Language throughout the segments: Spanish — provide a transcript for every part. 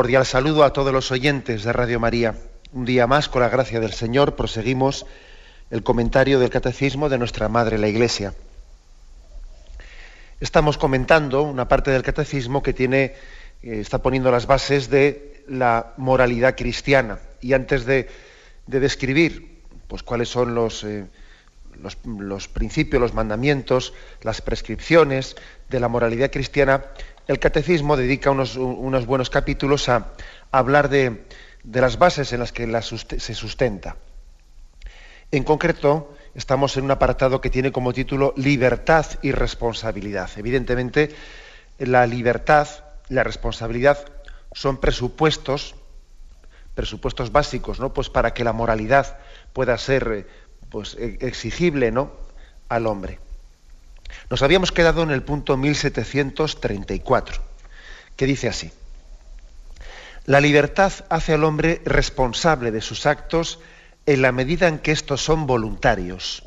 Cordial saludo a todos los oyentes de Radio María. Un día más, con la gracia del Señor, proseguimos el comentario del Catecismo de nuestra Madre la Iglesia. Estamos comentando una parte del Catecismo que tiene, eh, está poniendo las bases de la moralidad cristiana. Y antes de, de describir pues, cuáles son eh, los principios, los mandamientos, las prescripciones de la moralidad cristiana, el catecismo dedica unos, buenos capítulos a, hablar de, las bases en las que se sustenta. En concreto, estamos en un apartado que tiene como título Libertad y responsabilidad. Evidentemente, la libertad, la responsabilidad son presupuestos, presupuestos básicos, ¿no? Pues para que la moralidad pueda ser pues, exigible ¿no? al hombre. Nos habíamos quedado en el punto 1734, que dice así. La libertad hace al hombre responsable de sus actos en la medida en que estos son voluntarios.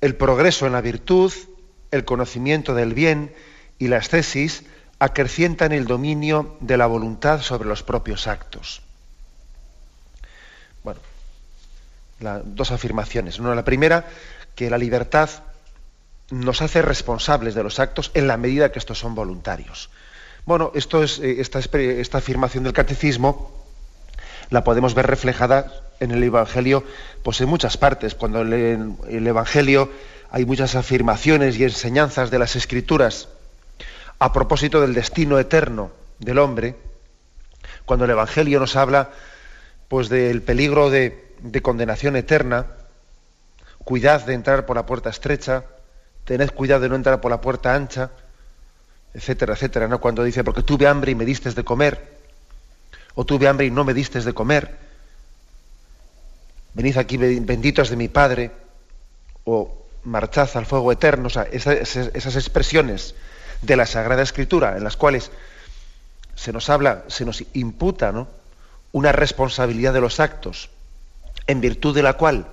El progreso en la virtud, el conocimiento del bien y la ascesis acrecientan el dominio de la voluntad sobre los propios actos. Bueno, la, dos afirmaciones. Una, la primera, que la libertad nos hace responsables de los actos en la medida que estos son voluntarios. Bueno, esto es, esta, esta afirmación del catecismo la podemos ver reflejada en el Evangelio pues en muchas partes. Cuando en el Evangelio hay muchas afirmaciones y enseñanzas de las Escrituras a propósito del destino eterno del hombre, cuando el Evangelio nos habla pues del peligro de condenación eterna, cuidad de entrar por la puerta estrecha, tened cuidado de no entrar por la puerta ancha, etcétera, etcétera, ¿no? Cuando dice, porque tuve hambre y me diste de comer, o tuve hambre y no me diste de comer, venid aquí benditos de mi Padre, o marchad al fuego eterno, o sea, esas, esas expresiones de la Sagrada Escritura en las cuales se nos habla, se nos imputa, ¿no? una responsabilidad de los actos, en virtud de la cual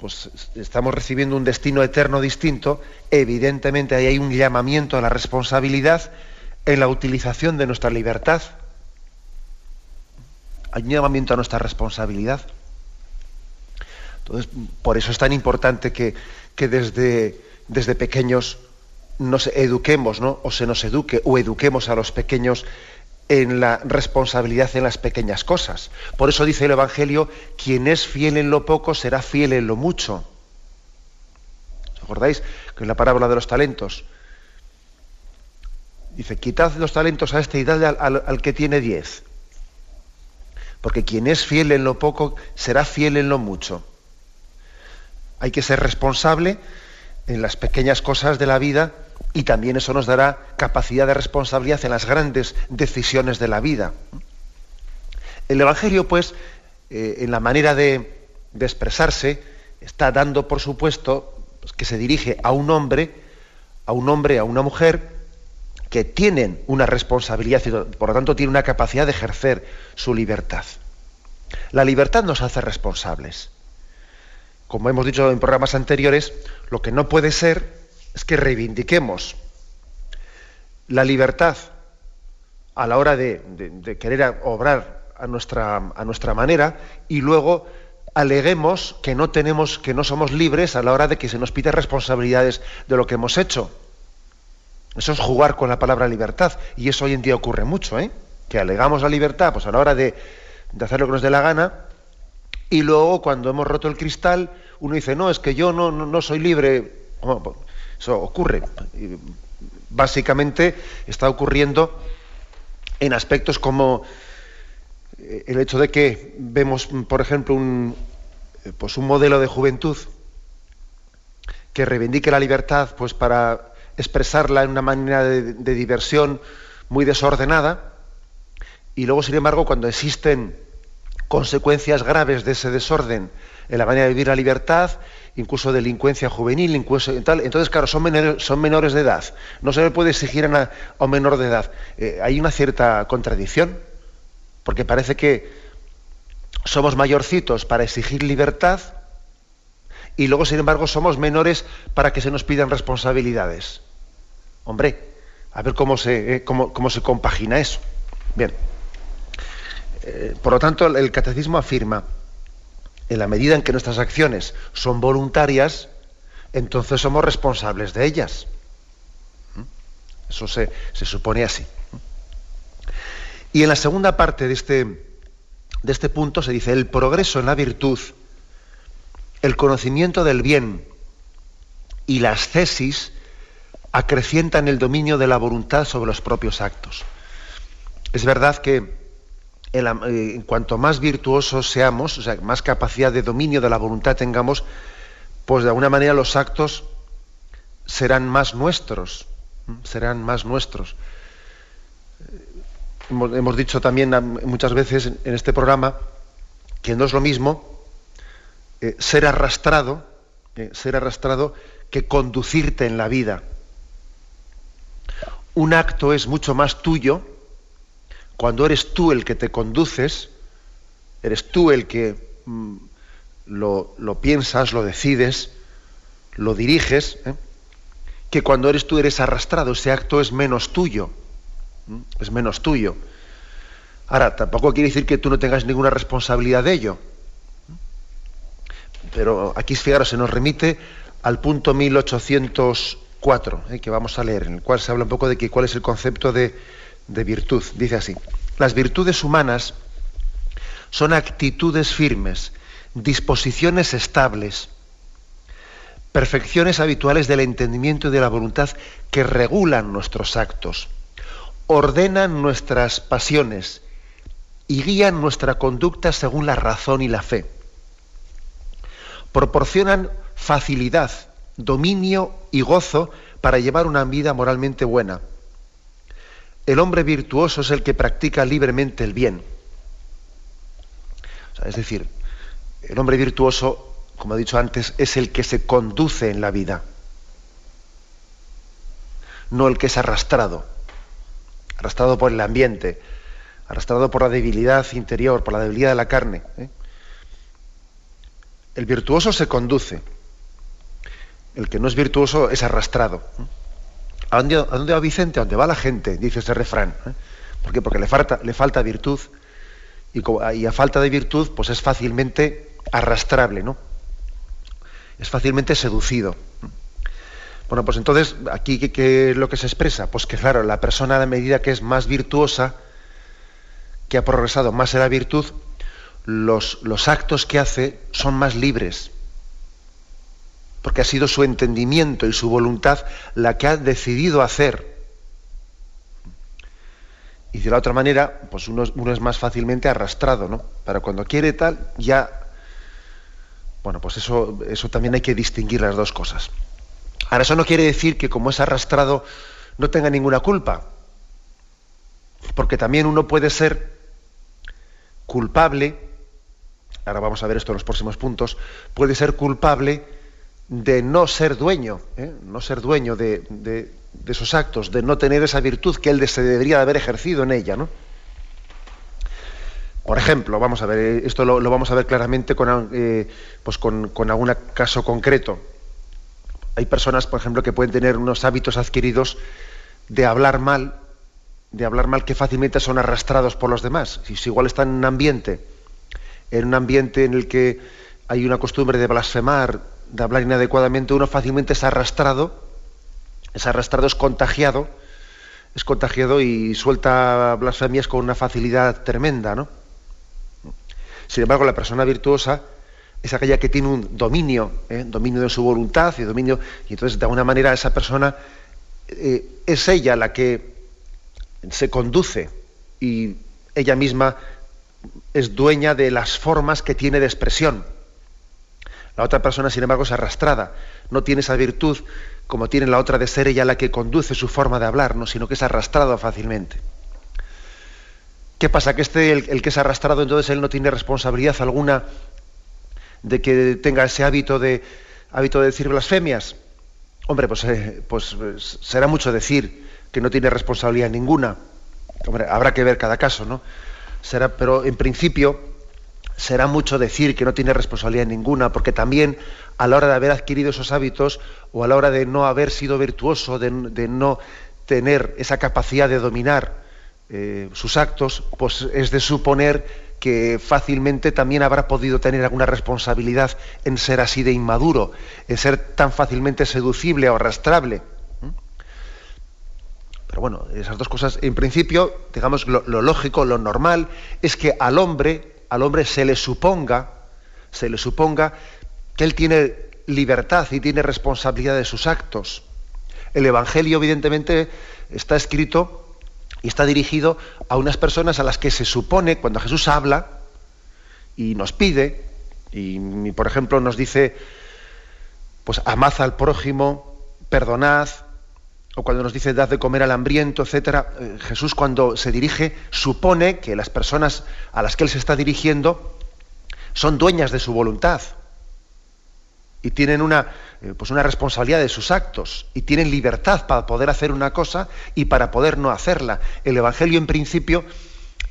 pues estamos recibiendo un destino eterno distinto, evidentemente ahí hay un llamamiento a la responsabilidad en la utilización de nuestra libertad. Hay un llamamiento a nuestra responsabilidad. Entonces, por eso es tan importante que, que desde, desde pequeños nos eduquemos, ¿no? o se nos eduque, o eduquemos a los pequeños en la responsabilidad en las pequeñas cosas. Por eso dice el Evangelio, quien es fiel en lo poco será fiel en lo mucho. ¿Os acordáis? Que en la parábola de los talentos dice, quitad los talentos a este y dadle al, al, al que tiene diez. Porque quien es fiel en lo poco será fiel en lo mucho. Hay que ser responsable en las pequeñas cosas de la vida y también eso nos dará capacidad de responsabilidad en las grandes decisiones de la vida. El Evangelio, pues, eh, en la manera de, expresarse, está dando por supuesto pues, que se dirige a un hombre, a un hombre, a una mujer, que tienen una responsabilidad y por lo tanto tienen una capacidad de ejercer su libertad. La libertad nos hace responsables. Como hemos dicho en programas anteriores, lo que no puede ser es que reivindiquemos la libertad a la hora de, querer obrar a nuestra, manera y luego aleguemos que no tenemos, que no somos libres a la hora de que se nos pide responsabilidades de lo que hemos hecho. Eso es jugar con la palabra libertad y eso hoy en día ocurre mucho, ¿eh? que alegamos la libertad pues a la hora de, hacer lo que nos dé la gana y luego cuando hemos roto el cristal uno dice no es que yo no, no, no soy libre. Eso ocurre. Básicamente está ocurriendo en aspectos como eh, el hecho de que vemos, por ejemplo, un, eh, pues un modelo de juventud que reivindique la libertad pues para expresarla en una manera de, diversión muy desordenada y luego sin embargo cuando existen consecuencias graves de ese desorden en la manera de vivir la libertad incluso delincuencia juvenil incluso tal entonces claro son menores, de edad no se le puede exigir a, un menor de edad eh, hay una cierta contradicción porque parece que somos mayorcitos para exigir libertad y luego, sin embargo, somos menores para que se nos pidan responsabilidades. Hombre, a ver cómo se, eh, cómo, se compagina eso. Bien. Eh, por lo tanto, el catecismo afirma, en la medida en que nuestras acciones son voluntarias, entonces somos responsables de ellas. ¿Mm? Eso se, se supone así. Y en la segunda parte de este, de este punto se dice, el progreso en la virtud, el conocimiento del bien y la ascesis acrecientan el dominio de la voluntad sobre los propios actos. Es verdad que en, eh, cuanto más virtuosos seamos, o sea, más capacidad de dominio de la voluntad tengamos, pues de alguna manera los actos serán más nuestros, serán más nuestros hemos, dicho también muchas veces en este programa que no es lo mismo eh, ser arrastrado, eh, ser arrastrado que conducirte en la vida. Un acto es mucho más tuyo cuando eres tú el que te conduces, eres tú el que mm, lo, piensas, lo decides, lo diriges, ¿eh? que cuando eres tú eres arrastrado, ese acto es menos tuyo es menos tuyo. Ahora, tampoco quiere decir que tú no tengas ninguna responsabilidad de ello. Pero aquí, fijaros, se nos remite al punto 1804, eh, que vamos a leer, en el cual se habla un poco de que, cuál es el concepto de, de virtud. Dice así, las virtudes humanas son actitudes firmes, disposiciones estables, perfecciones habituales del entendimiento y de la voluntad que regulan nuestros actos ordenan nuestras pasiones y guían nuestra conducta según la razón y la fe. Proporcionan facilidad, dominio y gozo para llevar una vida moralmente buena. El hombre virtuoso es el que practica libremente el bien. es decir, el hombre virtuoso, como he dicho antes, es el que se conduce en la vida, no el que es arrastrado arrastrado por el ambiente, arrastrado por la debilidad interior, por la debilidad de la carne. ¿eh? El virtuoso se conduce, el que no es virtuoso es arrastrado. ¿eh? ¿A dónde, va Vicente? ¿A dónde va la gente? Dice ese refrán. ¿eh? ¿Por qué? Porque le falta, le falta virtud y, a falta de virtud pues es fácilmente arrastrable, ¿no? Es fácilmente seducido. Bueno, pues entonces, aquí ¿qué, es lo que se expresa? Pues que claro, la persona de medida que es más virtuosa, que ha progresado más en la virtud, los, los actos que hace son más libres, porque ha sido su entendimiento y su voluntad la que ha decidido hacer. Y de la otra manera, pues uno, es más fácilmente arrastrado, ¿no? Para cuando quiere tal, ya. Bueno, pues eso, eso también hay que distinguir las dos cosas. Ahora, eso no quiere decir que como es arrastrado no tenga ninguna culpa, porque también uno puede ser culpable, ahora vamos a ver esto en los próximos puntos, puede ser culpable de no ser dueño, ¿eh? no ser dueño de, esos actos, de no tener esa virtud que él se debería haber ejercido en ella, ¿no? Por ejemplo, vamos a ver, esto lo, vamos a ver claramente con, eh, pues con, algún caso concreto hay personas, por ejemplo, que pueden tener unos hábitos adquiridos de hablar mal, de hablar mal que fácilmente son arrastrados por los demás. Si, igual están en un ambiente, en un ambiente en el que hay una costumbre de blasfemar, de hablar inadecuadamente, uno fácilmente es arrastrado, es arrastrado, es contagiado, es contagiado y suelta blasfemias con una facilidad tremenda, ¿no? Sin embargo, la persona virtuosa es aquella que tiene un dominio, ¿eh? dominio de su voluntad y dominio, y entonces de alguna manera esa persona eh, es ella la que se conduce, y ella misma es dueña de las formas que tiene de expresión. La otra persona, sin embargo, es arrastrada, no tiene esa virtud como tiene la otra de ser ella la que conduce su forma de hablar, ¿no? sino que es arrastrado fácilmente. ¿Qué pasa? Que este, el, que es arrastrado, entonces él no tiene responsabilidad alguna de que tenga ese hábito de, hábito de decir blasfemias. Hombre, pues, eh, pues, pues, será mucho decir que no tiene responsabilidad ninguna. Hombre, habrá que ver cada caso, ¿no? Será, pero en principio será mucho decir que no tiene responsabilidad ninguna, porque también a la hora de haber adquirido esos hábitos o a la hora de no haber sido virtuoso, de, no tener esa capacidad de dominar eh, sus actos, pues es de suponer que fácilmente también habrá podido tener alguna responsabilidad en ser así de inmaduro, en ser tan fácilmente seducible o arrastrable. Pero bueno, esas dos cosas, en principio, digamos, lo, lo lógico, lo normal, es que al hombre al hombre se le suponga, se le suponga que él tiene libertad y tiene responsabilidad de sus actos. El Evangelio, evidentemente, está escrito y está dirigido a unas personas a las que se supone, cuando Jesús habla y nos pide, y por ejemplo nos dice, pues amad al prójimo, perdonad, o cuando nos dice dad de comer al hambriento, etcétera, eh, Jesús cuando se dirige supone que las personas a las que él se está dirigiendo son dueñas de su voluntad y tienen una, eh, pues una responsabilidad de sus actos y tienen libertad para poder hacer una cosa y para poder no hacerla. El Evangelio en principio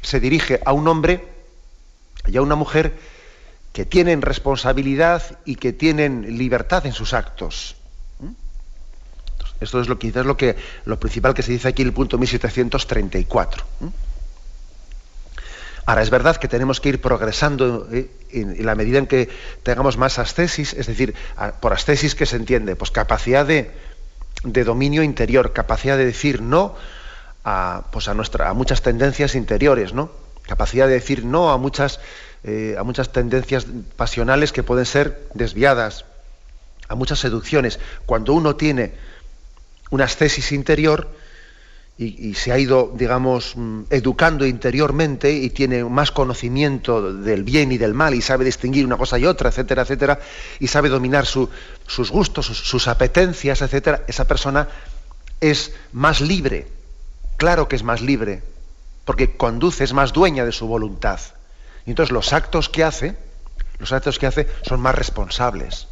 se dirige a un hombre y a una mujer que tienen responsabilidad y que tienen libertad en sus actos. Esto es lo, quizás lo, que, lo principal que se dice aquí en el punto 1734. Ahora, es verdad que tenemos que ir progresando eh, en, la medida en que tengamos más ascesis, es decir, por ascesis que se entiende, pues capacidad de, dominio interior, capacidad de decir no a, pues a, nuestra, a muchas tendencias interiores, ¿no? Capacidad de decir no a muchas, eh, a muchas tendencias pasionales que pueden ser desviadas, a muchas seducciones. Cuando uno tiene una ascesis interior y, se ha ido, digamos, mm, educando interiormente y tiene más conocimiento del bien y del mal y sabe distinguir una cosa y otra, etcétera, etcétera, y sabe dominar sus gustos, sus, apetencias, etcétera, esa persona es más libre. Claro que es más libre, porque conduce, es más dueña de su voluntad. Y entonces los actos que hace, los actos que hace son más responsables.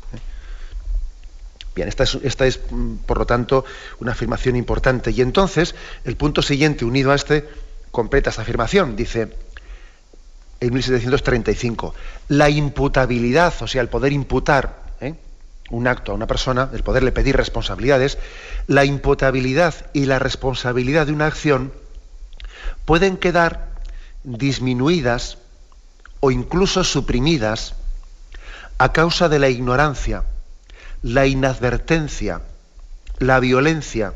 Bien, esta es, mm, por lo tanto, una afirmación importante. Y entonces, el punto siguiente, unido a este, completa esta afirmación. Dice, en 1735, la imputabilidad, o sea, el poder imputar ¿eh? un acto a una persona, el poderle pedir responsabilidades, la imputabilidad y la responsabilidad de una acción pueden quedar disminuidas o incluso suprimidas a causa de la ignorancia la inadvertencia, la violencia,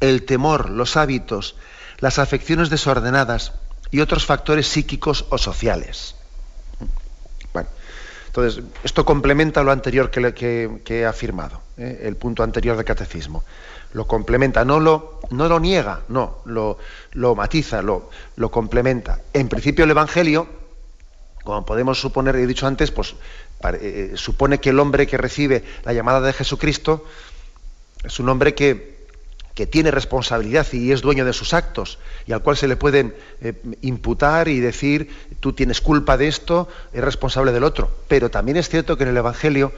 el temor, los hábitos, las afecciones desordenadas y otros factores psíquicos o sociales. Bueno, entonces, esto complementa lo anterior que, he afirmado, ¿eh? el punto anterior del catecismo. Lo complementa, no lo, no lo niega, no, lo, lo matiza, lo, lo complementa. En principio el Evangelio, como podemos suponer, he dicho antes, pues eh, eh, supone que el hombre que recibe la llamada de Jesucristo es un hombre que, tiene responsabilidad y es dueño de sus actos y al cual se le pueden eh, imputar y decir tú tienes culpa de esto, es responsable del otro. Pero también es cierto que en el Evangelio,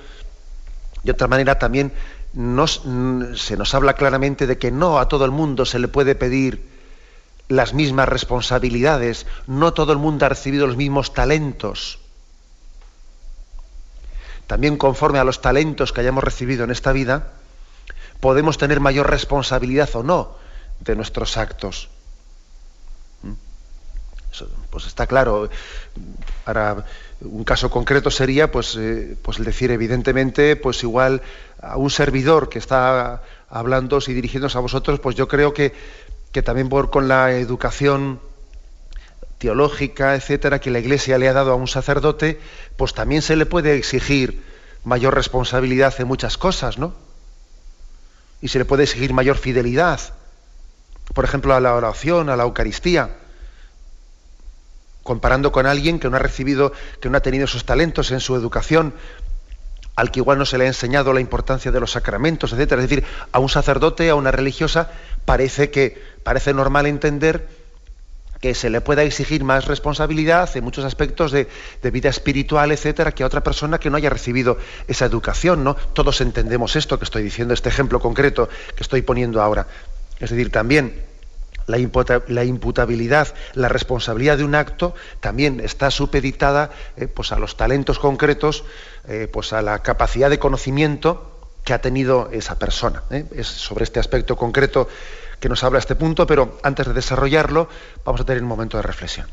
de otra manera, también se nos habla claramente de que no a todo el mundo se le puede pedir las mismas responsabilidades, no todo el mundo ha recibido los mismos talentos también conforme a los talentos que hayamos recibido en esta vida, podemos tener mayor responsabilidad o no de nuestros actos. ¿Mm? pues está claro. Para un caso concreto sería, pues, eh, pues el decir, evidentemente, pues igual a un servidor que está hablando y dirigiéndose a vosotros, pues yo creo que, que también por, con la educación teológica, etcétera, que la Iglesia le ha dado a un sacerdote, pues también se le puede exigir mayor responsabilidad en muchas cosas, ¿no? Y se le puede exigir mayor fidelidad, por ejemplo, a la oración, a la Eucaristía. comparando con alguien que no ha recibido, que no ha tenido esos talentos en su educación, al que igual no se le ha enseñado la importancia de los sacramentos, etcétera. Es decir, a un sacerdote, a una religiosa, parece que parece normal entender que se le pueda exigir más responsabilidad en muchos aspectos de, vida espiritual, etcétera, que a otra persona que no haya recibido esa educación, ¿no? Todos entendemos esto que estoy diciendo, este ejemplo concreto que estoy poniendo ahora. Es decir, también la, imputabilidad, la responsabilidad de un acto también está supeditada eh, pues a los talentos concretos, eh, pues a la capacidad de conocimiento que ha tenido esa persona. ¿eh? Es sobre este aspecto concreto que nos habla este punto, pero antes de desarrollarlo vamos a tener un momento de reflexión.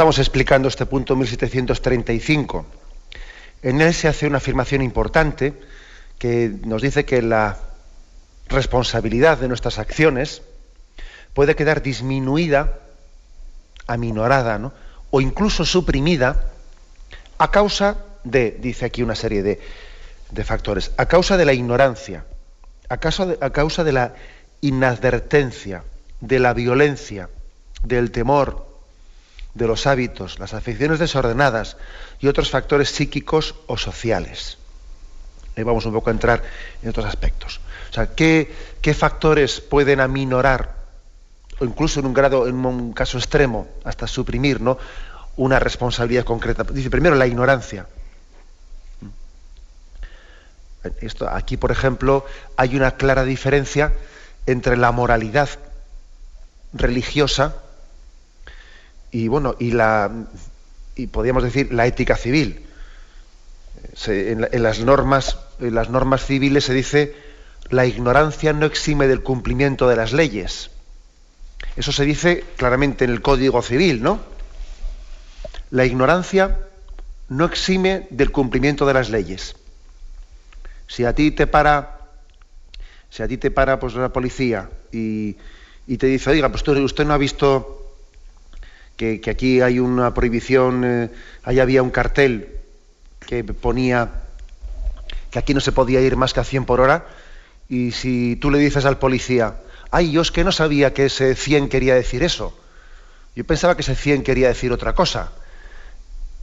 Estamos explicando este punto 1735. En él se hace una afirmación importante que nos dice que la responsabilidad de nuestras acciones puede quedar disminuida, aminorada, o incluso suprimida a causa de, dice aquí una serie de, factores, a causa de la ignorancia, a causa de la inadvertencia, de la violencia, del temor, de los hábitos, las afecciones desordenadas y otros factores psíquicos o sociales. Ahí vamos un poco a entrar en otros aspectos. O sea, ¿qué, factores pueden aminorar, o incluso en un grado, en un caso extremo, hasta suprimir ¿no? una responsabilidad concreta? Dice primero la ignorancia. Esto, aquí, por ejemplo, hay una clara diferencia entre la moralidad religiosa y bueno, y la y podríamos decir la ética civil. en, las normas, en las normas civiles se dice la ignorancia no exime del cumplimiento de las leyes. Eso se dice claramente en el Código Civil, ¿no? La ignorancia no exime del cumplimiento de las leyes. Si a ti te para, si a ti te para pues la policía y, y te dice, oiga, pues usted no ha visto que, aquí hay una prohibición, eh, ahí había un cartel que ponía que aquí no se podía ir más que a 100 por hora, y si tú le dices al policía, ay, yo es que no sabía que ese 100 quería decir eso, yo pensaba que ese 100 quería decir otra cosa.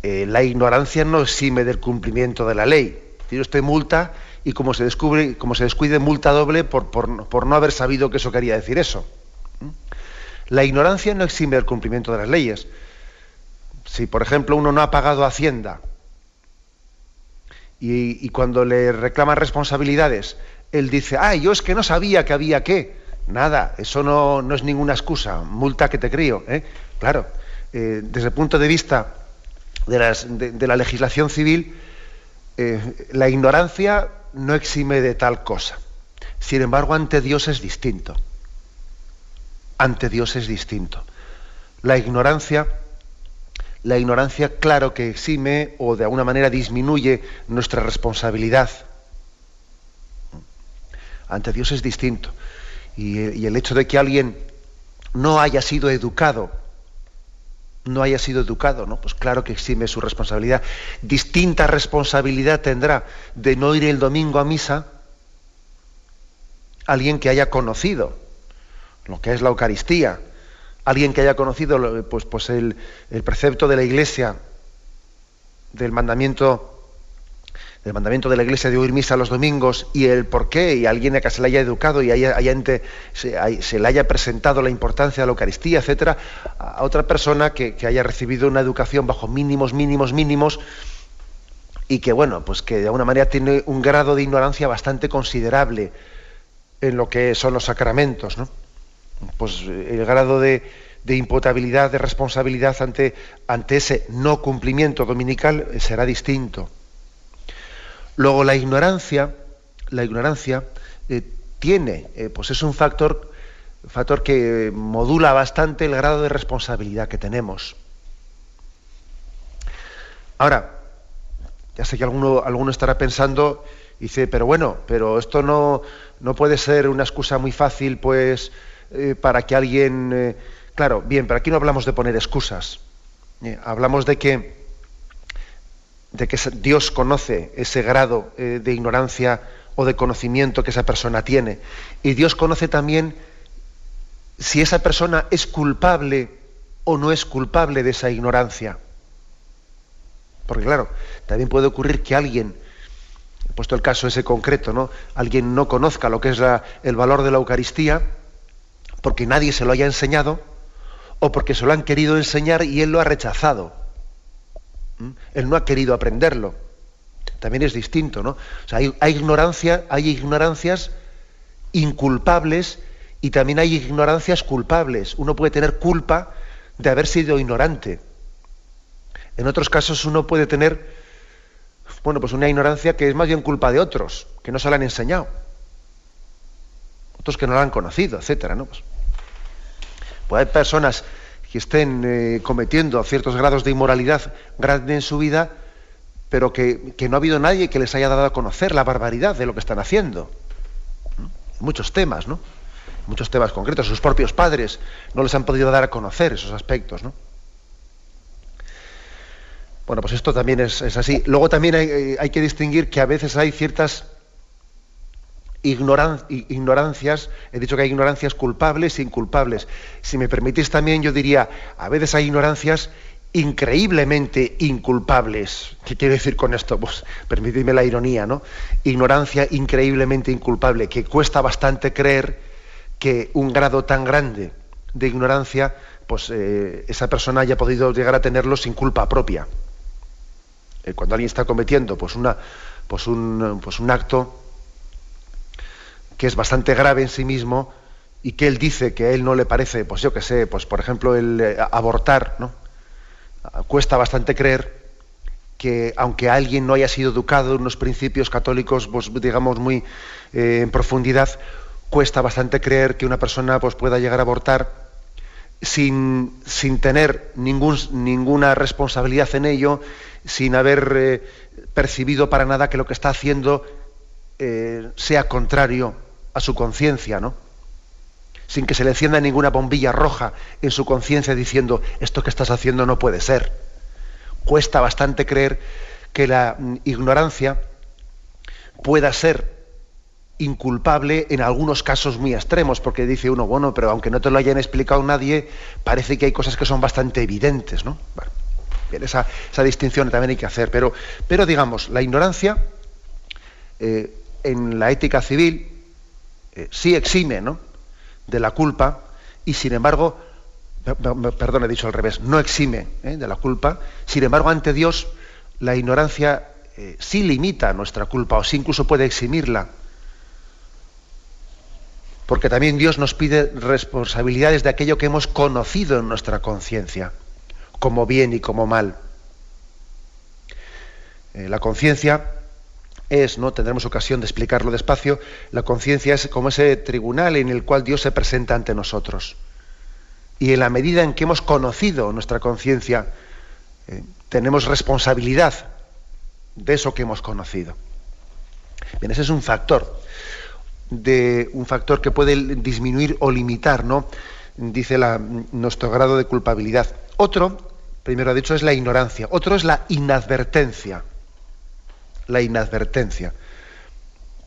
Eh, la ignorancia no exime del cumplimiento de la ley. Tiene usted multa y como se descubre, como se descuide, multa doble por, por, por no haber sabido que eso quería decir eso. La ignorancia no exime del cumplimiento de las leyes. Si, por ejemplo, uno no ha pagado Hacienda y, cuando le reclaman responsabilidades, él dice, ah, yo es que no sabía que había qué. Nada, eso no, es ninguna excusa, multa que te crío. ¿eh? Claro, eh, desde el punto de vista de, la legislación civil, eh, la ignorancia no exime de tal cosa. Sin embargo, ante Dios es distinto ante Dios es distinto. La ignorancia, la ignorancia claro que exime o de alguna manera disminuye nuestra responsabilidad. Ante Dios es distinto. Y, el hecho de que alguien no haya sido educado no haya sido educado, ¿no? Pues claro que exime su responsabilidad. Distinta responsabilidad tendrá de no ir el domingo a misa alguien que haya conocido lo que es la Eucaristía, alguien que haya conocido pues, pues el, el precepto de la Iglesia, del mandamiento el mandamiento de la Iglesia de oír misa los domingos y el por qué, y alguien que se le haya educado y haya, se, le haya presentado la importancia de la Eucaristía, etcétera, a otra persona que, haya recibido una educación bajo mínimos, mínimos, mínimos, y que, bueno, pues que de alguna manera tiene un grado de ignorancia bastante considerable en lo que son los sacramentos, ¿no? Pues el grado de, imputabilidad, de responsabilidad ante, ante ese no cumplimiento dominical será distinto. Luego la ignorancia, la ignorancia eh, tiene, eh, pues es un factor, factor que modula bastante el grado de responsabilidad que tenemos. Ahora, ya sé que alguno, alguno estará pensando, dice, pero bueno, pero esto no, no puede ser una excusa muy fácil, pues, eh, para que alguien. claro, bien, pero aquí no hablamos de poner excusas. hablamos de que de que Dios conoce ese grado eh, de ignorancia o de conocimiento que esa persona tiene. Y Dios conoce también si esa persona es culpable o no es culpable de esa ignorancia. Porque claro, también puede ocurrir que alguien, puesto el caso ese concreto, ¿no? Alguien no conozca lo que es el valor de la Eucaristía, porque nadie se lo haya enseñado, o porque se lo han querido enseñar y él lo ha rechazado. ¿Mm? Él no ha querido aprenderlo. También es distinto, ¿no? O sea, hay, ignorancia, hay ignorancias inculpables y también hay ignorancias culpables. Uno puede tener culpa de haber sido ignorante. En otros casos uno puede tener, bueno, pues una ignorancia que es más bien culpa de otros, que no se la han enseñado. Otros que no la han conocido, etcétera, ¿no? Pues, pues hay personas que estén eh, cometiendo ciertos grados de inmoralidad grande en su vida, pero que, no ha habido nadie que les haya dado a conocer la barbaridad de lo que están haciendo. Muchos temas, ¿no? Muchos temas concretos. Sus propios padres no les han podido dar a conocer esos aspectos, ¿no? Bueno, pues esto también es, así. Luego también hay, hay que distinguir que a veces hay ciertas ignorancias, he dicho que hay ignorancias culpables e inculpables. Si me permitís también, yo diría, a veces hay ignorancias increíblemente inculpables. ¿Qué quiero decir con esto? Pues permitidme la ironía, ¿no? Ignorancia increíblemente inculpable, que cuesta bastante creer que un grado tan grande de ignorancia, pues eh, esa persona haya podido llegar a tenerlo sin culpa propia. Eh, cuando alguien está cometiendo pues una, pues un, pues un acto que es bastante grave en sí mismo y que él dice que a él no le parece, pues yo que sé, pues por ejemplo el eh, abortar, ¿no? Cuesta bastante creer que aunque alguien no haya sido educado en unos principios católicos, pues digamos muy eh, en profundidad, cuesta bastante creer que una persona pues pueda llegar a abortar sin, sin tener ninguna responsabilidad en ello, sin haber eh, percibido para nada que lo que está haciendo sea contrario a su conciencia, ¿no? Sin que se le encienda ninguna bombilla roja en su conciencia diciendo, esto que estás haciendo no puede ser. Cuesta bastante creer que la mm, ignorancia pueda ser inculpable en algunos casos muy extremos, porque dice uno, bueno, pero aunque no te lo hayan explicado nadie, parece que hay cosas que son bastante evidentes, ¿no? bien, esa, distinción también hay que hacer, pero, pero digamos, la ignorancia eh, en la ética civil eh, sí exime ¿no? de la culpa y sin embargo, perdón, he dicho al revés, no exime ¿eh? de la culpa, sin embargo ante Dios la ignorancia eh, sí limita nuestra culpa o sí incluso puede eximirla. Porque también Dios nos pide responsabilidades de aquello que hemos conocido en nuestra conciencia, como bien y como mal. la conciencia es, ¿no? Tendremos ocasión de explicarlo despacio, la conciencia es como ese tribunal en el cual Dios se presenta ante nosotros. Y en la medida en que hemos conocido nuestra conciencia, eh, tenemos responsabilidad de eso que hemos conocido. Bien, ese es un factor, de, un factor que puede disminuir o limitar, ¿no? Dice la, nuestro grado de culpabilidad. Otro primero ha dicho, es la ignorancia. Otro es la inadvertencia. La inadvertencia.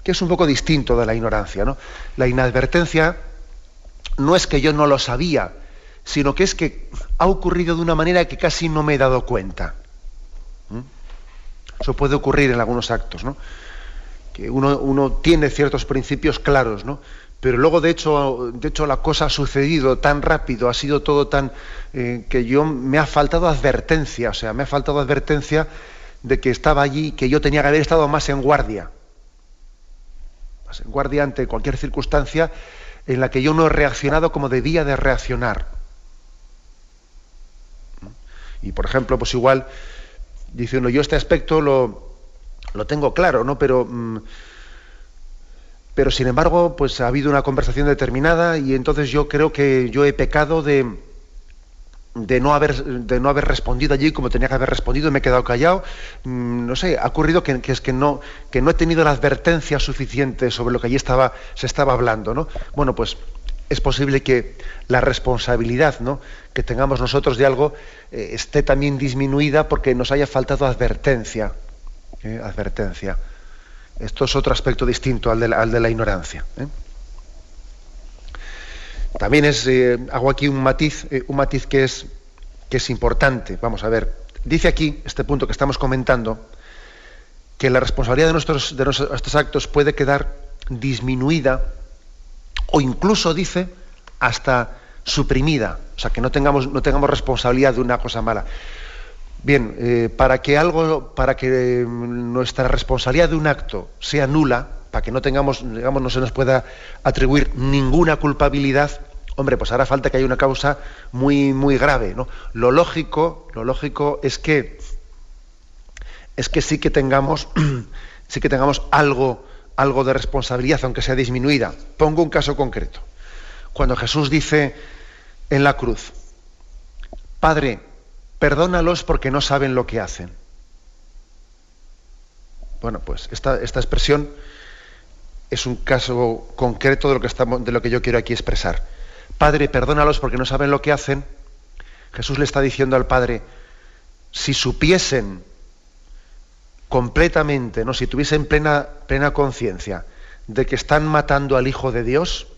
Que es un poco distinto de la ignorancia. ¿no? La inadvertencia no es que yo no lo sabía, sino que es que ha ocurrido de una manera que casi no me he dado cuenta. Eso puede ocurrir en algunos actos, ¿no? Que uno, uno, tiene ciertos principios claros, ¿no? Pero luego, de hecho, de hecho, la cosa ha sucedido tan rápido, ha sido todo tan eh, que yo me ha faltado advertencia, o sea, me ha faltado advertencia de que estaba allí, que yo tenía que haber estado más en guardia, más en guardia ante cualquier circunstancia en la que yo no he reaccionado como debía de reaccionar. Y por ejemplo, pues igual, diciendo yo este aspecto lo, lo tengo claro, ¿no? Pero, mm, pero sin embargo, pues ha habido una conversación determinada y entonces yo creo que yo he pecado de, de no haber de no haber respondido allí como tenía que haber respondido me he quedado callado mm, no sé ha ocurrido que, es que no que no he tenido la advertencia suficiente sobre lo que allí estaba se estaba hablando no bueno pues es posible que la responsabilidad ¿no? que tengamos nosotros de algo eh, esté también disminuida porque nos haya faltado advertencia. ¿eh? Advertencia. Esto es otro aspecto distinto al de la, al de la ignorancia. ¿eh? También es, hago aquí un matiz, un matiz que es, que es importante. Vamos a ver. Dice aquí, este punto que estamos comentando, que la responsabilidad de nuestros, de actos puede quedar disminuida o incluso dice hasta suprimida, o sea, que no tengamos, no tengamos responsabilidad de una cosa mala. Bien, eh, para que algo, para que mm, nuestra responsabilidad de un acto sea nula, para que no tengamos, digamos, no se nos pueda atribuir ninguna culpabilidad, hombre, pues hará falta que haya una causa muy, muy grave, ¿no? Lo lógico, lo lógico es que es que sí que tengamos, sí que tengamos algo algo de responsabilidad, aunque sea disminuida. Pongo un caso concreto. Cuando Jesús dice en la cruz, Padre, perdónalos porque no saben lo que hacen. Bueno, pues esta, esta expresión es un caso concreto de lo, que estamos, de lo que yo quiero aquí expresar. Padre, perdónalos porque no saben lo que hacen. Jesús le está diciendo al Padre, si supiesen completamente, ¿no? si tuviesen plena, plena conciencia de que están matando al Hijo de Dios,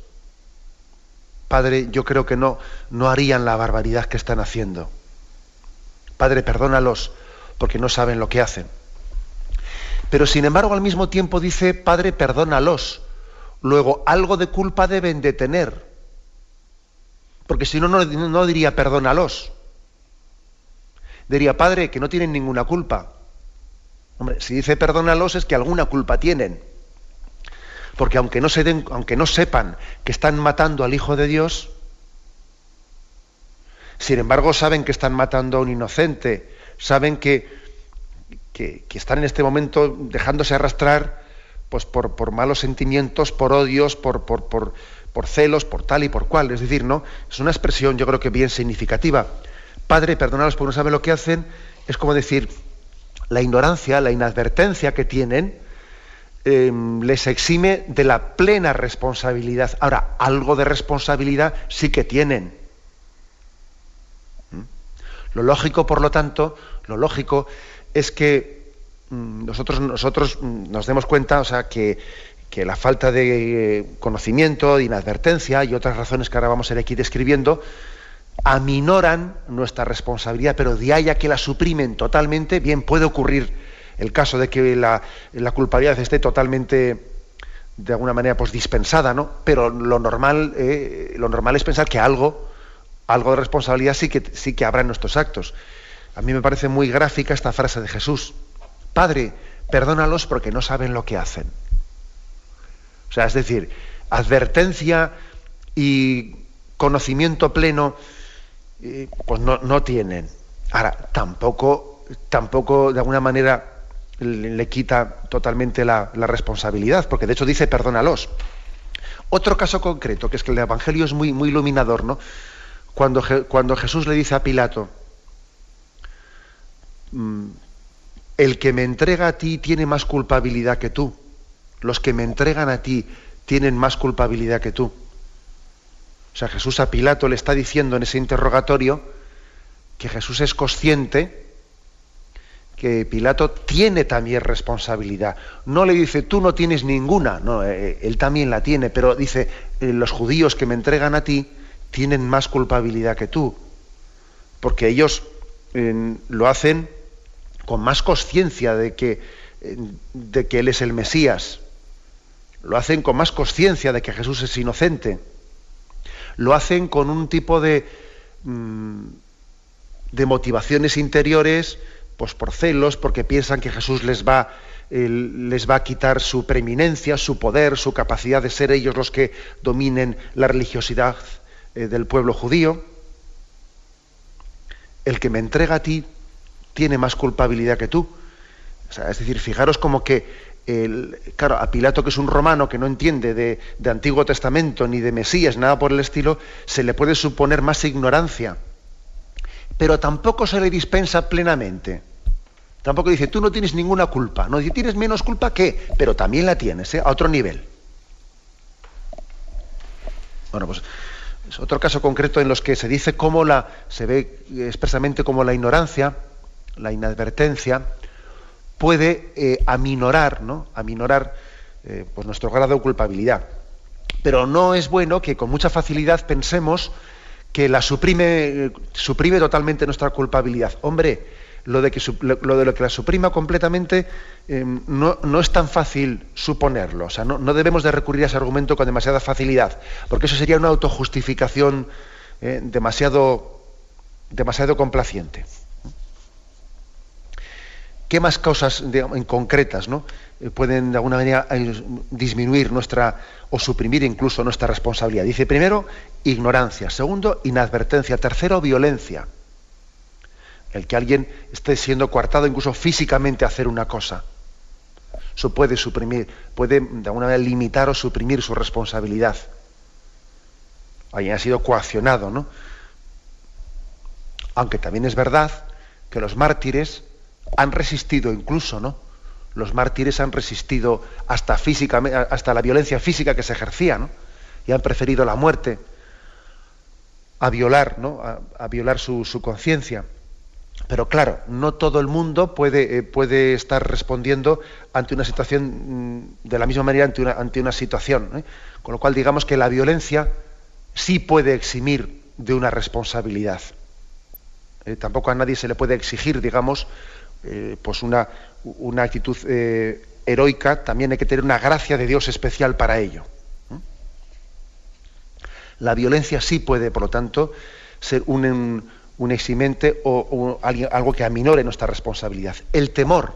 Padre, yo creo que no, no harían la barbaridad que están haciendo. Padre, perdónalos porque no saben lo que hacen. Pero sin embargo, al mismo tiempo dice, Padre, perdónalos. Luego, algo de culpa deben de tener. Porque si no, no, diría perdónalos. Diría, Padre, que no tienen ninguna culpa. Si dice perdónalos es que alguna culpa tienen. Porque aunque no, se den, aunque no sepan que están matando al Hijo de Dios, sin embargo saben que están matando a un inocente, saben que, que, están en este momento dejándose arrastrar pues, por, por malos sentimientos, por odios, por, por, por, por celos, por tal y por cual. Es decir, ¿no? Es una expresión yo creo que bien significativa. Padre, perdonalos porque no saben lo que hacen, es como decir, la ignorancia, la inadvertencia que tienen, em, les exime de la plena responsabilidad. Ahora, algo de responsabilidad sí que tienen. ¿Mm? Lo lógico, por lo tanto, lo lógico es que mm, nosotros, nosotros mm, nos demos cuenta, o sea, que, que la falta de conocimiento, de inadvertencia y otras razones que ahora vamos a ir aquí describiendo, aminoran nuestra responsabilidad, pero de ahí a que la suprimen totalmente, bien puede ocurrir el caso de que la, culpabilidad esté totalmente de alguna manera pues dispensada, ¿no? Pero lo normal, eh, lo normal es pensar que algo, algo de responsabilidad sí que, sí que habrá en nuestros actos. A mí me parece muy gráfica esta frase de Jesús. Padre, perdónalos porque no saben lo que hacen. O sea, es decir, advertencia y conocimiento pleno pues no, tienen. Ahora, tampoco, tampoco de alguna manera le, quita totalmente la, responsabilidad, porque de hecho dice perdónalos. Otro caso concreto, que es que el Evangelio es muy, muy iluminador, ¿no? Cuando, cuando Jesús le dice a Pilato, mm, el que me entrega a ti tiene más culpabilidad que tú. Los que me entregan a ti tienen más culpabilidad que tú. O sea, Jesús a Pilato le está diciendo en ese interrogatorio que Jesús es consciente que Pilato tiene también responsabilidad. No le dice, tú no tienes ninguna, no, eh, él también la tiene, pero dice, eh, los judíos que me entregan a ti tienen más culpabilidad que tú, porque ellos lo hacen con más conciencia de que, de que Él es el Mesías, lo hacen con más conciencia de que Jesús es inocente, lo hacen con un tipo de, mm, de motivaciones interiores, pues por celos, porque piensan que Jesús les va, les va a quitar su preeminencia, su poder, su capacidad de ser ellos los que dominen la religiosidad eh, del pueblo judío. El que me entrega a ti tiene más culpabilidad que tú. es decir, fijaros como que el, claro, a Pilato, que es un romano que no entiende de, Antiguo Testamento ni de Mesías, nada por el estilo, se le puede suponer más ignorancia pero tampoco se le dispensa plenamente. Tampoco dice, tú no tienes ninguna culpa. No dice, tienes menos culpa que, pero también la tienes, ¿eh? a otro nivel. Bueno, pues es otro caso concreto en los que se dice cómo la, se ve expresamente cómo la ignorancia, la inadvertencia, puede eh, aminorar, ¿no? Aminorar eh, pues nuestro grado de culpabilidad. Pero no es bueno que con mucha facilidad pensemos que la suprime, suprime totalmente nuestra culpabilidad. Hombre, lo de, que, lo de lo que la suprima completamente no, no, es tan fácil suponerlo. O sea, no, no, debemos de recurrir a ese argumento con demasiada facilidad, porque eso sería una autojustificación eh, demasiado, demasiado complaciente. ¿Qué más causas en concretas ¿no? Eh, pueden de alguna manera eh, disminuir nuestra o suprimir incluso nuestra responsabilidad? Dice primero, ignorancia. Segundo, inadvertencia. Tercero, violencia. El que alguien esté siendo coartado incluso físicamente a hacer una cosa. Eso puede suprimir, puede de alguna manera limitar o suprimir su responsabilidad. Alguien ha sido coaccionado, ¿no? Aunque también es verdad que los mártires han resistido incluso, ¿no? Los mártires han resistido hasta hasta la violencia física que se ejercía, ¿no? Y han preferido la muerte a violar, ¿no? a, violar su, conciencia. Pero claro, no todo el mundo puede, eh, estar respondiendo ante una situación mm, de la misma manera ante una, ante una situación. ¿eh? Con lo cual digamos que la violencia sí puede eximir de una responsabilidad. Eh, tampoco a nadie se le puede exigir, digamos, pues una, actitud heroica, también hay que tener una gracia de Dios especial para ello. La violencia sí puede, por lo tanto, ser un, eximente o, algo que aminore nuestra responsabilidad. El temor,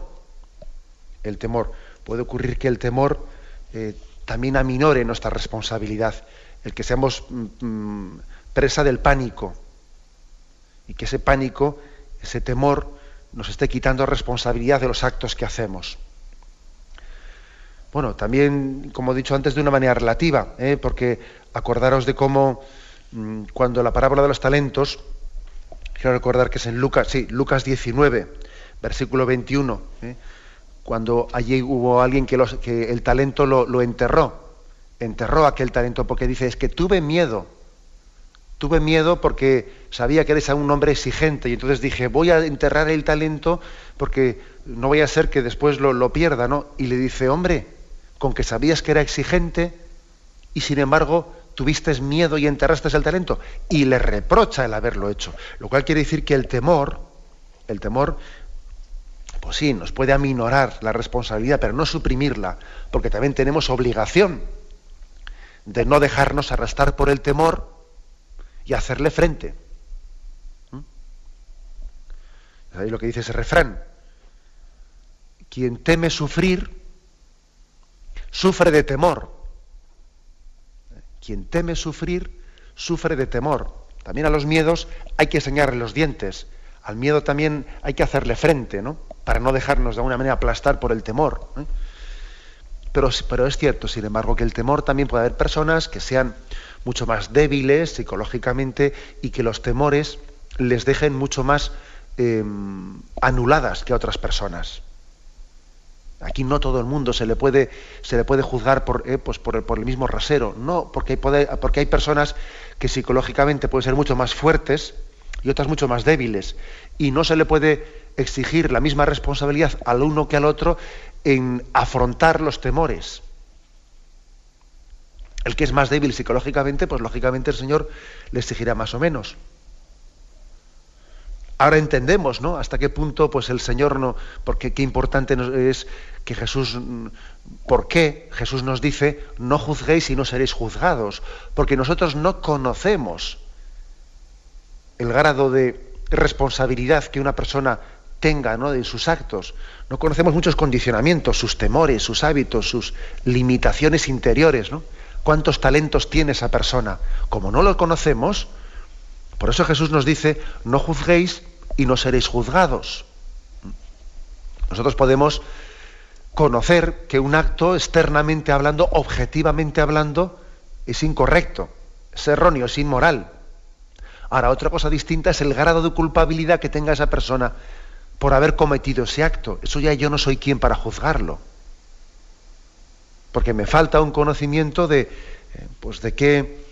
el temor, puede ocurrir que el temor eh, también aminore nuestra responsabilidad, el que seamos mm, mm, presa del pánico y que ese pánico, ese temor, nos esté quitando responsabilidad de los actos que hacemos. Bueno, también, como he dicho antes, de una manera relativa, ¿eh? porque acordaros de cómo mm, cuando la parábola de los talentos, quiero recordar que es en Lucas, sí, Lucas 19, versículo 21, ¿eh? cuando allí hubo alguien que, que el talento lo, enterró, enterró aquel talento porque dice, es que tuve miedo, tuve miedo porque sabía que eres un hombre exigente y entonces dije, voy a enterrar el talento porque no voy a ser que después lo, pierda, ¿no? Y le dice, hombre, con que sabías que era exigente y sin embargo tuviste miedo y enterraste el talento y le reprocha el haberlo hecho. Lo cual quiere decir que el temor, el temor, pues sí, nos puede aminorar la responsabilidad, pero no suprimirla, porque también tenemos obligación de no dejarnos arrastrar por el temor y hacerle frente. ¿Mm? Ahí lo que dice ese refrán. Quien teme sufrir, sufre de temor. Quien teme sufrir, sufre de temor. También a los miedos hay que enseñarle los dientes. Al miedo también hay que hacerle frente, ¿no? Para no dejarnos de alguna manera aplastar por el temor. ¿eh? Pero, pero es cierto, sin embargo, que el temor también puede haber personas que sean mucho más débiles psicológicamente y que los temores les dejen mucho más em, anuladas que a otras personas. Aquí no todo el mundo se le puede, se le puede juzgar por, eh, pues por, el mismo rasero. No, porque hay, porque hay personas que psicológicamente pueden ser mucho más fuertes y otras mucho más débiles. Y no se le puede exigir la misma responsabilidad al uno que al otro en afrontar los temores. El que es más débil psicológicamente, pues lógicamente el Señor le exigirá más o menos. Ahora entendemos, ¿no? Hasta qué punto, pues el Señor no, porque qué importante es que Jesús, ¿por qué Jesús nos dice no juzguéis y no seréis juzgados? Porque nosotros no conocemos el grado de responsabilidad que una persona tenga, ¿no? De sus actos. No conocemos muchos condicionamientos, sus temores, sus hábitos, sus limitaciones interiores, ¿no? ¿Cuántos talentos tiene esa persona? Como no lo conocemos, por eso Jesús nos dice, no juzguéis y no seréis juzgados. Nosotros podemos conocer que un acto externamente hablando, objetivamente hablando, es incorrecto, es erróneo, es inmoral. Ahora, otra cosa distinta es el grado de culpabilidad que tenga esa persona por haber cometido ese acto. Eso ya yo no soy quien para juzgarlo. Porque me falta un conocimiento de, eh, pues de qué,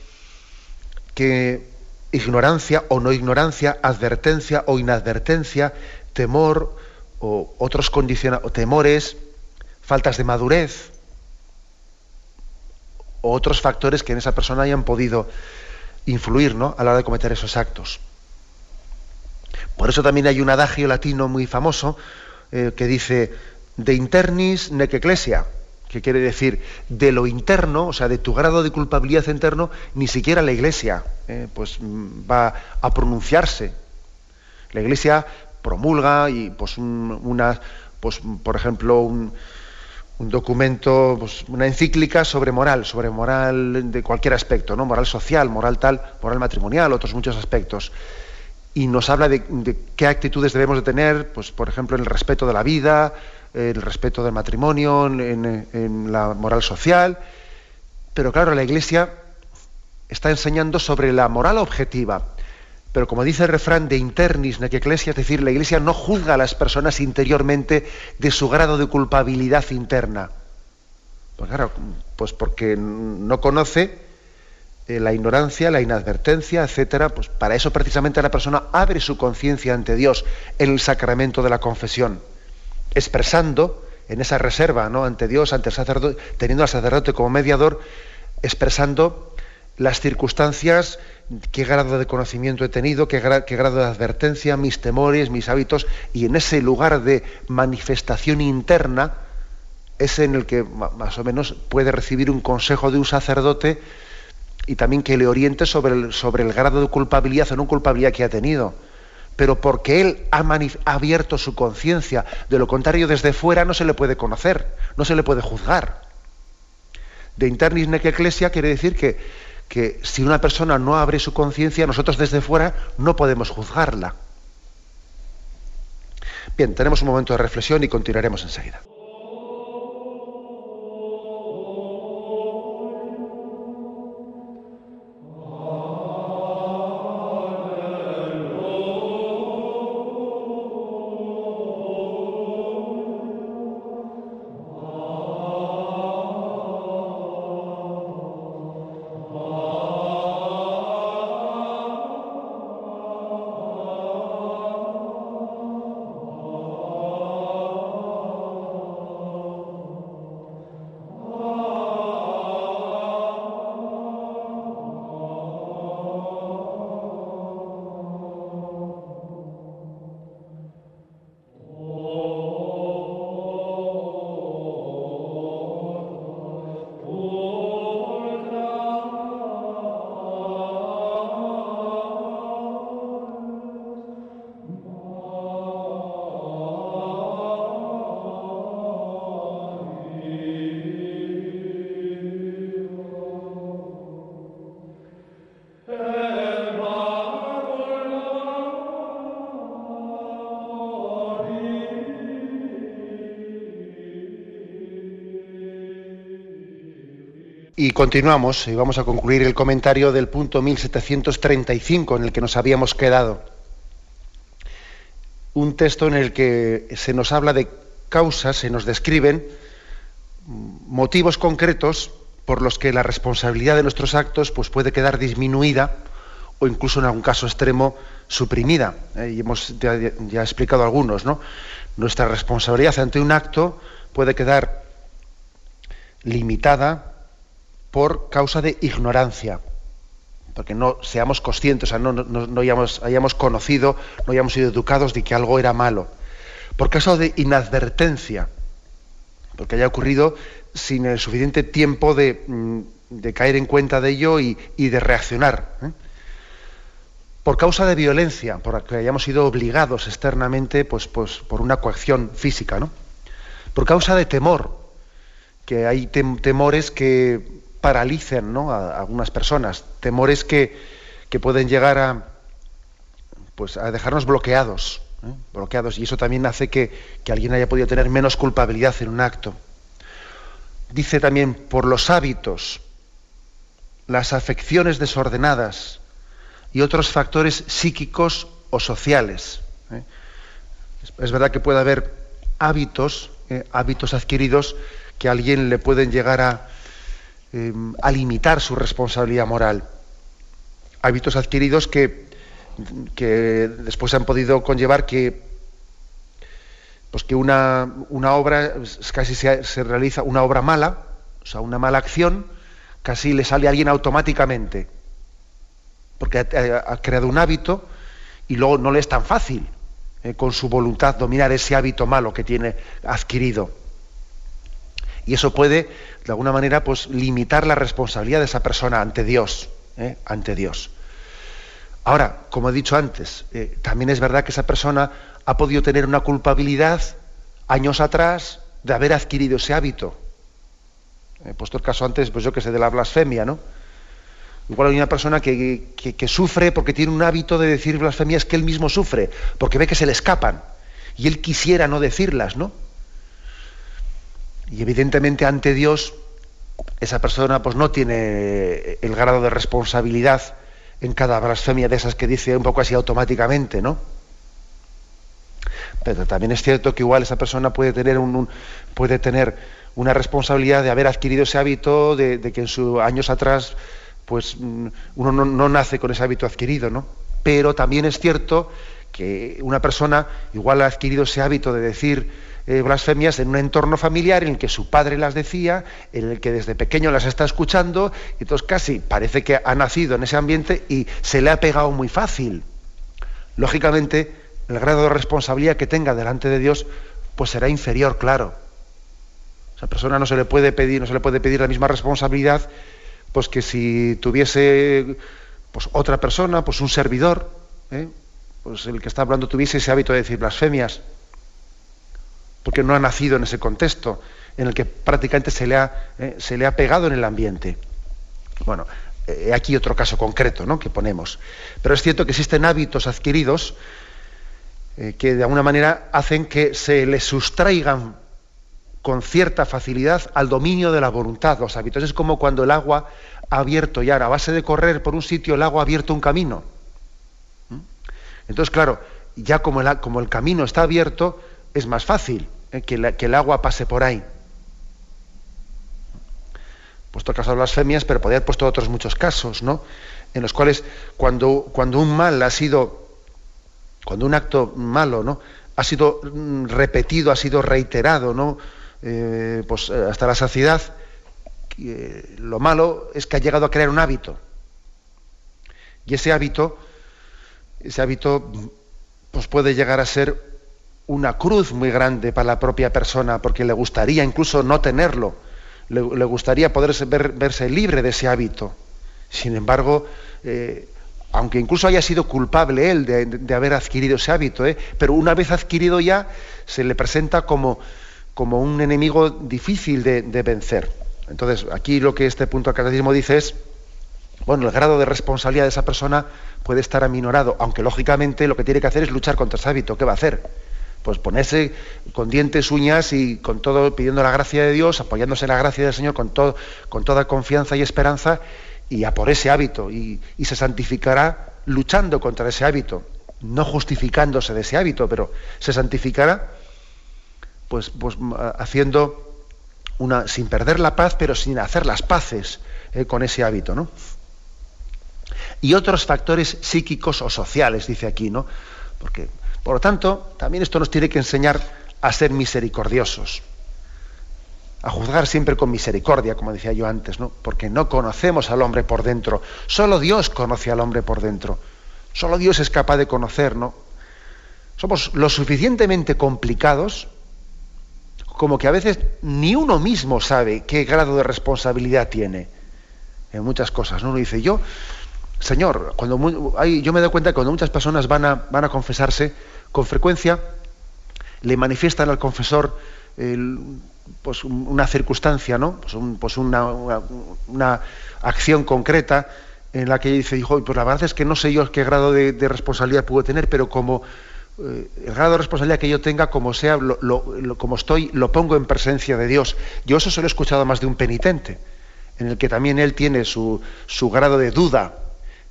qué ignorancia o no ignorancia, advertencia o inadvertencia, temor o otros o temores, faltas de madurez o otros factores que en esa persona hayan podido influir ¿no? a la hora de cometer esos actos. Por eso también hay un adagio latino muy famoso eh, que dice de internis nec ecclesia, que quiere decir de lo interno, o sea, de tu grado de culpabilidad interno, ni siquiera la Iglesia eh, pues, mm, va a pronunciarse. La Iglesia promulga y, pues, una, pues, por ejemplo, un, documento, pues, una encíclica sobre moral, sobre moral de cualquier aspecto, ¿no? Moral social, moral tal, moral matrimonial, otros muchos aspectos. Y nos habla de, de qué actitudes debemos de tener, pues, por ejemplo, en el respeto de la vida, el respeto del matrimonio, en, la moral social. Pero claro, la Iglesia está enseñando sobre la moral objetiva. Pero como dice el refrán de internis que ecclesia, es decir, la Iglesia no juzga a las personas interiormente de su grado de culpabilidad interna. Pues claro, pues porque no conoce eh, la ignorancia, la inadvertencia, etcétera, pues para eso precisamente la persona abre su conciencia ante Dios en el sacramento de la confesión expresando en esa reserva ¿no? ante Dios, ante el sacerdote, teniendo al sacerdote como mediador, expresando las circunstancias, qué grado de conocimiento he tenido, qué, grado de advertencia, mis temores, mis hábitos, y en ese lugar de manifestación interna es en el que más o menos puede recibir un consejo de un sacerdote y también que le oriente sobre el grado de culpabilidad o no culpabilidad que ha tenido pero porque él ha, abierto su conciencia. De lo contrario, desde fuera no se le puede conocer, no se le puede juzgar. De internis nec ecclesia quiere decir que, que si una persona no abre su conciencia, nosotros desde fuera no podemos juzgarla. Bien, tenemos un momento de reflexión y continuaremos enseguida. Continuamos y vamos a concluir el comentario del punto 1735 en el que nos habíamos quedado. Un texto en el que se nos habla de causas, se nos describen motivos concretos por los que la responsabilidad de nuestros actos pues, puede quedar disminuida o incluso en algún caso extremo suprimida. ¿eh? y hemos ya, ya, explicado algunos, ¿no? Nuestra responsabilidad ante un acto puede quedar limitada por causa de ignorancia, porque no seamos conscientes, o sea, no, no, no hayamos, conocido, no hayamos sido educados de que algo era malo, por causa de inadvertencia, porque haya ocurrido sin el suficiente tiempo de, mm, de caer en cuenta de ello y, y de reaccionar. ¿eh? Por causa de violencia, porque hayamos sido obligados externamente pues, pues, por una coacción física. ¿no? Por causa de temor, que hay tem temores que paralicen ¿no? a, algunas personas, temores que, que pueden llegar a, pues, a dejarnos bloqueados, ¿eh? bloqueados, y eso también hace que, que alguien haya podido tener menos culpabilidad en un acto. Dice también por los hábitos, las afecciones desordenadas y otros factores psíquicos o sociales. ¿eh? Es, verdad que puede haber hábitos, eh, hábitos adquiridos que a alguien le pueden llegar a, eh, a, limitar su responsabilidad moral. Hábitos adquiridos que, que después han podido conllevar que, pues que una, una obra casi se, se realiza una obra mala, o sea, una mala acción, casi le sale a alguien automáticamente, porque ha, ha, creado un hábito y luego no le es tan fácil eh, con su voluntad dominar ese hábito malo que tiene adquirido. Y eso puede, de alguna manera, pues limitar la responsabilidad de esa persona ante Dios, eh, ante Dios. Ahora, como he dicho antes, eh, también es verdad que esa persona ha podido tener una culpabilidad años atrás de haber adquirido ese hábito. He puesto el caso antes, pues yo que sé, de la blasfemia, ¿no? Igual hay una persona que, que, que, sufre porque tiene un hábito de decir blasfemias que él mismo sufre, porque ve que se le escapan. Y él quisiera no decirlas, ¿no? Y evidentemente ante Dios, esa persona pues no tiene el grado de responsabilidad en cada blasfemia de esas que dice un poco así automáticamente, ¿no? Pero también es cierto que igual esa persona puede tener puede tener una responsabilidad de haber adquirido ese hábito, de, de que en sus años atrás, pues mm, uno no, no, nace con ese hábito adquirido, ¿no? Pero también es cierto que una persona igual ha adquirido ese hábito de decir eh, blasfemias en un entorno familiar en el que su padre las decía, en el que desde pequeño las está escuchando, y entonces casi parece que ha nacido en ese ambiente y se le ha pegado muy fácil. Lógicamente, el grado de responsabilidad que tenga delante de Dios, pues será inferior, claro esa persona no se le puede pedir, no se le puede pedir la misma responsabilidad, pues que si tuviese pues otra persona, pues un servidor, ¿eh? pues el que está hablando tuviese ese hábito de decir blasfemias, porque no ha nacido en ese contexto en el que prácticamente se le ha, eh, se le ha pegado en el ambiente. Bueno, eh, aquí otro caso concreto ¿no? que ponemos. Pero es cierto que existen hábitos adquiridos eh, que de alguna manera hacen que se le sustraigan con cierta facilidad al dominio de la voluntad, los hábitos. Es como cuando el agua ha abierto ya, a base de correr por un sitio, el agua ha abierto un camino. ¿Mm? Entonces, claro, ya como el, como el camino está abierto, es más fácil eh, que, el agua pase por ahí. Puesto caso de blasfemias, pero podría haber puesto otros muchos casos, ¿no? En los cuales cuando, cuando un mal ha sido, cuando un acto malo, ¿no? Ha sido mm, repetido, ha sido reiterado, ¿no? eh, pues, eh, hasta la saciedad, lo malo es que ha llegado a crear un hábito. Y ese hábito, ese hábito pues puede llegar a ser una cruz muy grande para la propia persona, porque le gustaría incluso no tenerlo, le, gustaría poder ver, verse libre de ese hábito. Sin embargo, eh, aunque incluso haya sido culpable él de, haber adquirido ese hábito, ¿eh? pero una vez adquirido ya, se le presenta como, como un enemigo difícil de, de, vencer. Entonces, aquí lo que este punto del catecismo dice es, bueno, el grado de responsabilidad de esa persona puede estar aminorado, aunque lógicamente lo que tiene que hacer es luchar contra ese hábito. ¿Qué va a hacer? Pues ponerse con dientes, uñas y con todo, pidiendo la gracia de Dios, apoyándose en la gracia del Señor con, todo, con toda confianza y esperanza, y a por ese hábito, y, se santificará luchando contra ese hábito, no justificándose de ese hábito, pero se santificará pues, pues haciendo una, sin perder la paz, pero sin hacer las paces eh, con ese hábito, ¿no? y otros factores psíquicos o sociales, dice aquí, ¿no? Porque, por lo tanto, también esto nos tiene que enseñar a ser misericordiosos, a juzgar siempre con misericordia, como decía yo antes, ¿no? Porque no conocemos al hombre por dentro, solo Dios conoce al hombre por dentro, solo Dios es capaz de conocer, ¿no? Somos lo suficientemente complicados como que a veces ni uno mismo sabe qué grado de responsabilidad tiene en muchas cosas. ¿no? Uno dice, yo, Señor, cuando yo me doy cuenta que cuando muchas personas van a, van a confesarse, con frecuencia le manifiestan al confesor pues una circunstancia, ¿no? Pues, pues una, acción concreta en la que dice, dijo, pues la verdad es que no sé yo qué grado de, responsabilidad puedo tener, pero como eh, el grado de responsabilidad que yo tenga, como sea, como estoy, lo pongo en presencia de Dios. Yo eso se lo he escuchado más de un penitente, en el que también él tiene su grado de duda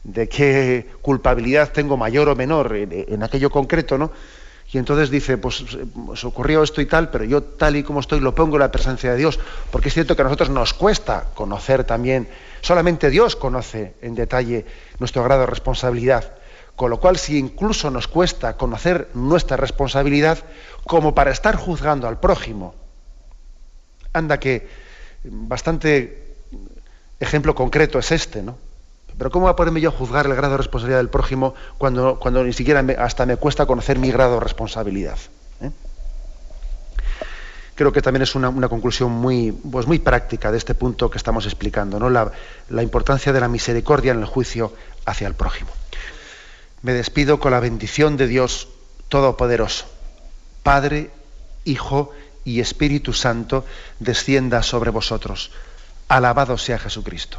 de qué culpabilidad tengo mayor o menor en, aquello concreto, ¿no? Y entonces dice, pues, pues, ocurrió esto y tal, pero yo tal y como estoy lo pongo en la presencia de Dios, porque es cierto que a nosotros nos cuesta conocer también, solamente Dios conoce en detalle nuestro grado de responsabilidad. Con lo cual, si incluso nos cuesta conocer nuestra responsabilidad, como para estar juzgando al prójimo, anda que bastante ejemplo concreto es este, ¿no? Pero ¿cómo va a poderme yo juzgar el grado de responsabilidad del prójimo cuando, cuando ni siquiera hasta me cuesta conocer mi grado de responsabilidad? ¿eh? Creo que también es una, conclusión muy, pues muy práctica de este punto que estamos explicando, ¿no? la importancia de la misericordia en el juicio hacia el prójimo me despido con la bendición de Dios Todopoderoso. Padre, Hijo y Espíritu Santo, descienda sobre vosotros. Alabado sea Jesucristo.